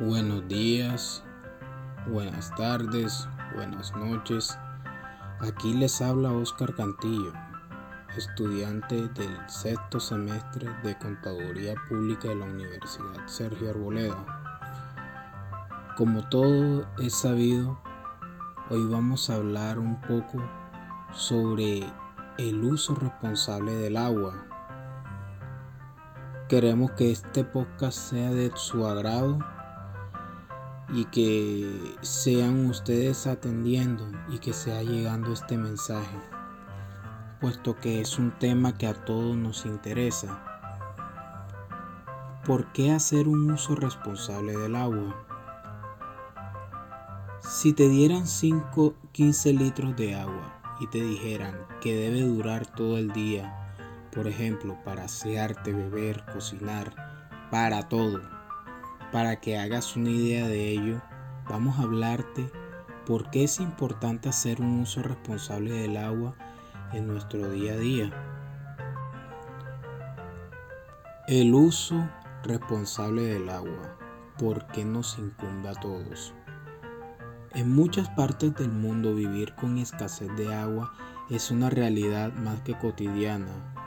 Buenos días, buenas tardes, buenas noches. Aquí les habla Oscar Cantillo, estudiante del sexto semestre de Contaduría Pública de la Universidad Sergio Arboleda. Como todo es sabido, hoy vamos a hablar un poco sobre el uso responsable del agua. Queremos que este podcast sea de su agrado y que sean ustedes atendiendo y que sea llegando este mensaje, puesto que es un tema que a todos nos interesa. ¿Por qué hacer un uso responsable del agua? Si te dieran 5, 15 litros de agua y te dijeran que debe durar todo el día, por ejemplo, para asearte, beber, cocinar, para todo, para que hagas una idea de ello, vamos a hablarte por qué es importante hacer un uso responsable del agua en nuestro día a día. El uso responsable del agua, ¿por qué nos incumbe a todos? En muchas partes del mundo vivir con escasez de agua es una realidad más que cotidiana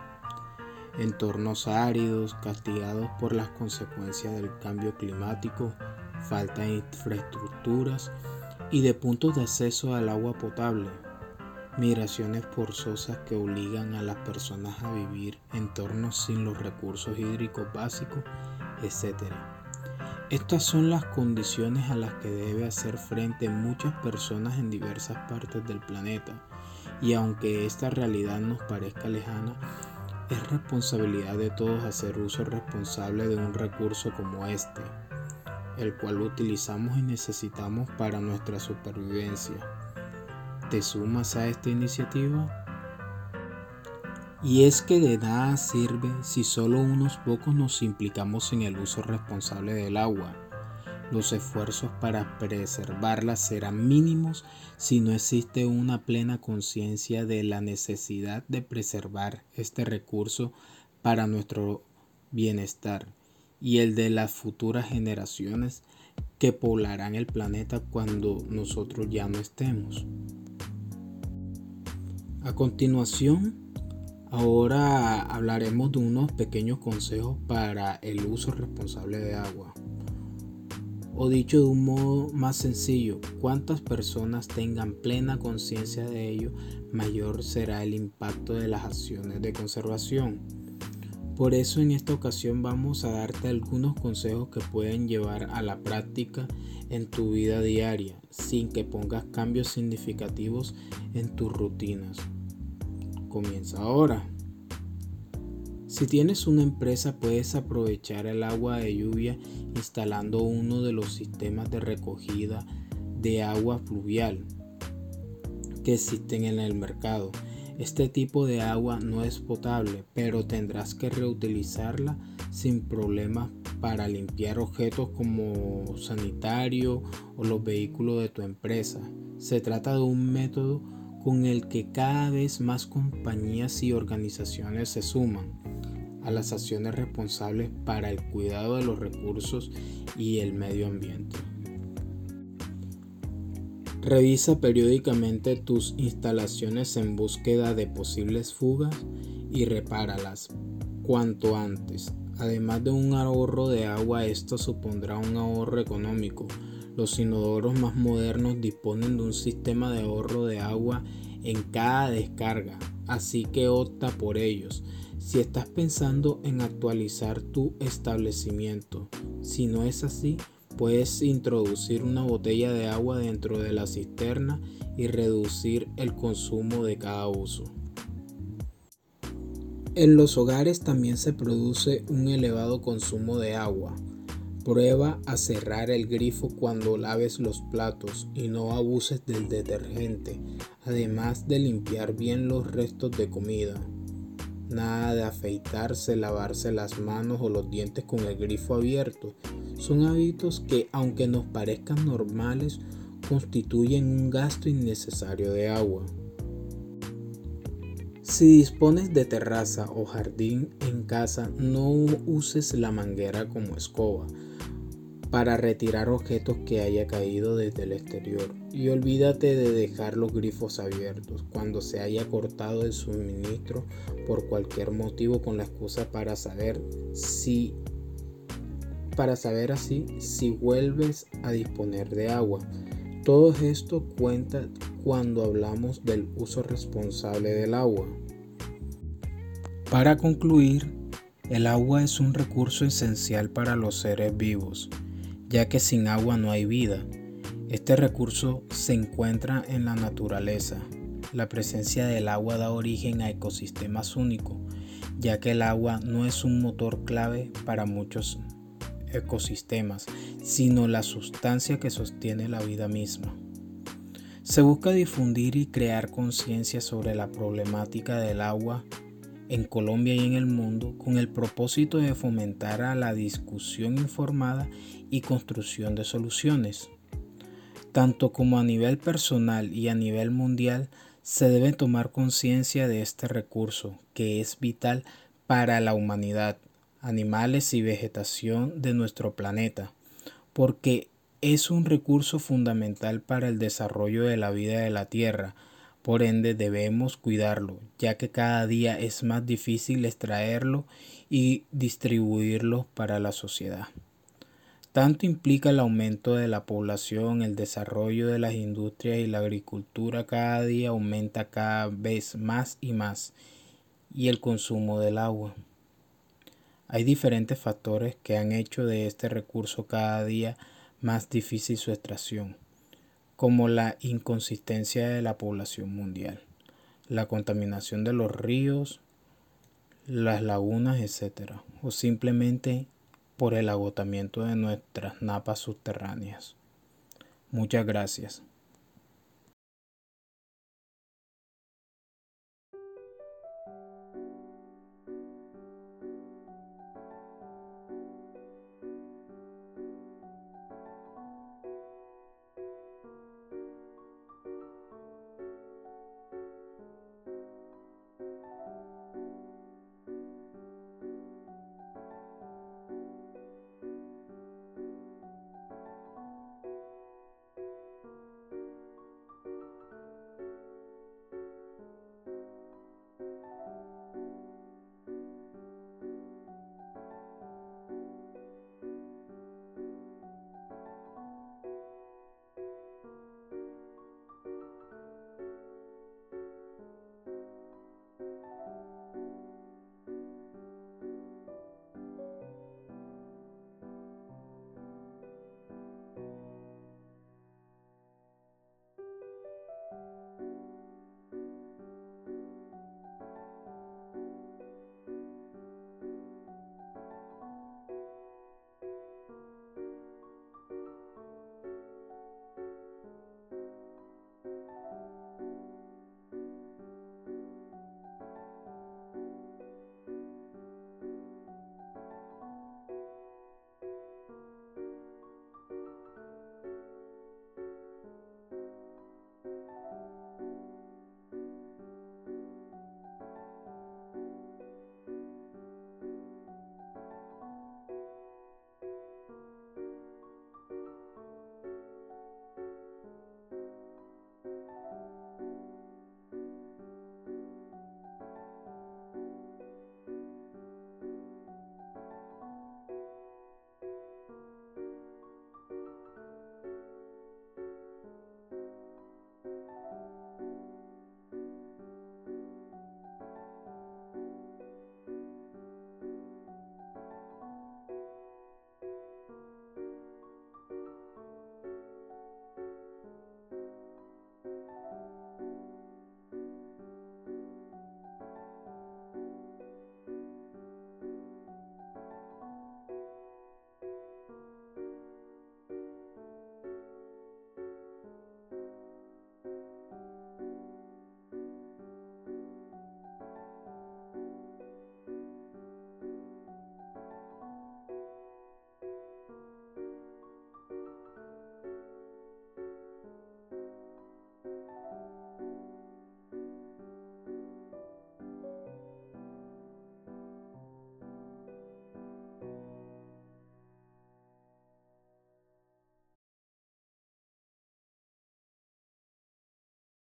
entornos áridos, castigados por las consecuencias del cambio climático, falta de infraestructuras y de puntos de acceso al agua potable, migraciones forzosas que obligan a las personas a vivir en entornos sin los recursos hídricos básicos, etc. Estas son las condiciones a las que debe hacer frente muchas personas en diversas partes del planeta, y aunque esta realidad nos parezca lejana, es responsabilidad de todos hacer uso responsable de un recurso como este, el cual utilizamos y necesitamos para nuestra supervivencia. ¿Te sumas a esta iniciativa? Y es que de nada sirve si solo unos pocos nos implicamos en el uso responsable del agua los esfuerzos para preservarla serán mínimos si no existe una plena conciencia de la necesidad de preservar este recurso para nuestro bienestar y el de las futuras generaciones que poblarán el planeta cuando nosotros ya no estemos. A continuación, ahora hablaremos de unos pequeños consejos para el uso responsable de agua. O dicho de un modo más sencillo, cuantas personas tengan plena conciencia de ello, mayor será el impacto de las acciones de conservación. Por eso en esta ocasión vamos a darte algunos consejos que pueden llevar a la práctica en tu vida diaria, sin que pongas cambios significativos en tus rutinas. Comienza ahora. Si tienes una empresa puedes aprovechar el agua de lluvia instalando uno de los sistemas de recogida de agua fluvial que existen en el mercado. Este tipo de agua no es potable, pero tendrás que reutilizarla sin problemas para limpiar objetos como sanitario o los vehículos de tu empresa. Se trata de un método con el que cada vez más compañías y organizaciones se suman a las acciones responsables para el cuidado de los recursos y el medio ambiente. Revisa periódicamente tus instalaciones en búsqueda de posibles fugas y repáralas cuanto antes. Además de un ahorro de agua, esto supondrá un ahorro económico. Los inodoros más modernos disponen de un sistema de ahorro de agua en cada descarga, así que opta por ellos. Si estás pensando en actualizar tu establecimiento, si no es así, puedes introducir una botella de agua dentro de la cisterna y reducir el consumo de cada uso. En los hogares también se produce un elevado consumo de agua. Prueba a cerrar el grifo cuando laves los platos y no abuses del detergente, además de limpiar bien los restos de comida. Nada de afeitarse, lavarse las manos o los dientes con el grifo abierto. Son hábitos que, aunque nos parezcan normales, constituyen un gasto innecesario de agua. Si dispones de terraza o jardín en casa, no uses la manguera como escoba. Para retirar objetos que haya caído desde el exterior. Y olvídate de dejar los grifos abiertos cuando se haya cortado el suministro por cualquier motivo con la excusa para saber si para saber así si vuelves a disponer de agua. Todo esto cuenta cuando hablamos del uso responsable del agua. Para concluir, el agua es un recurso esencial para los seres vivos, ya que sin agua no hay vida. Este recurso se encuentra en la naturaleza. La presencia del agua da origen a ecosistemas únicos, ya que el agua no es un motor clave para muchos ecosistemas, sino la sustancia que sostiene la vida misma. Se busca difundir y crear conciencia sobre la problemática del agua en Colombia y en el mundo con el propósito de fomentar la discusión informada y construcción de soluciones. Tanto como a nivel personal y a nivel mundial, se debe tomar conciencia de este recurso que es vital para la humanidad animales y vegetación de nuestro planeta, porque es un recurso fundamental para el desarrollo de la vida de la Tierra, por ende debemos cuidarlo, ya que cada día es más difícil extraerlo y distribuirlo para la sociedad. Tanto implica el aumento de la población, el desarrollo de las industrias y la agricultura cada día aumenta cada vez más y más, y el consumo del agua. Hay diferentes factores que han hecho de este recurso cada día más difícil su extracción, como la inconsistencia de la población mundial, la contaminación de los ríos, las lagunas, etc., o simplemente por el agotamiento de nuestras napas subterráneas. Muchas gracias.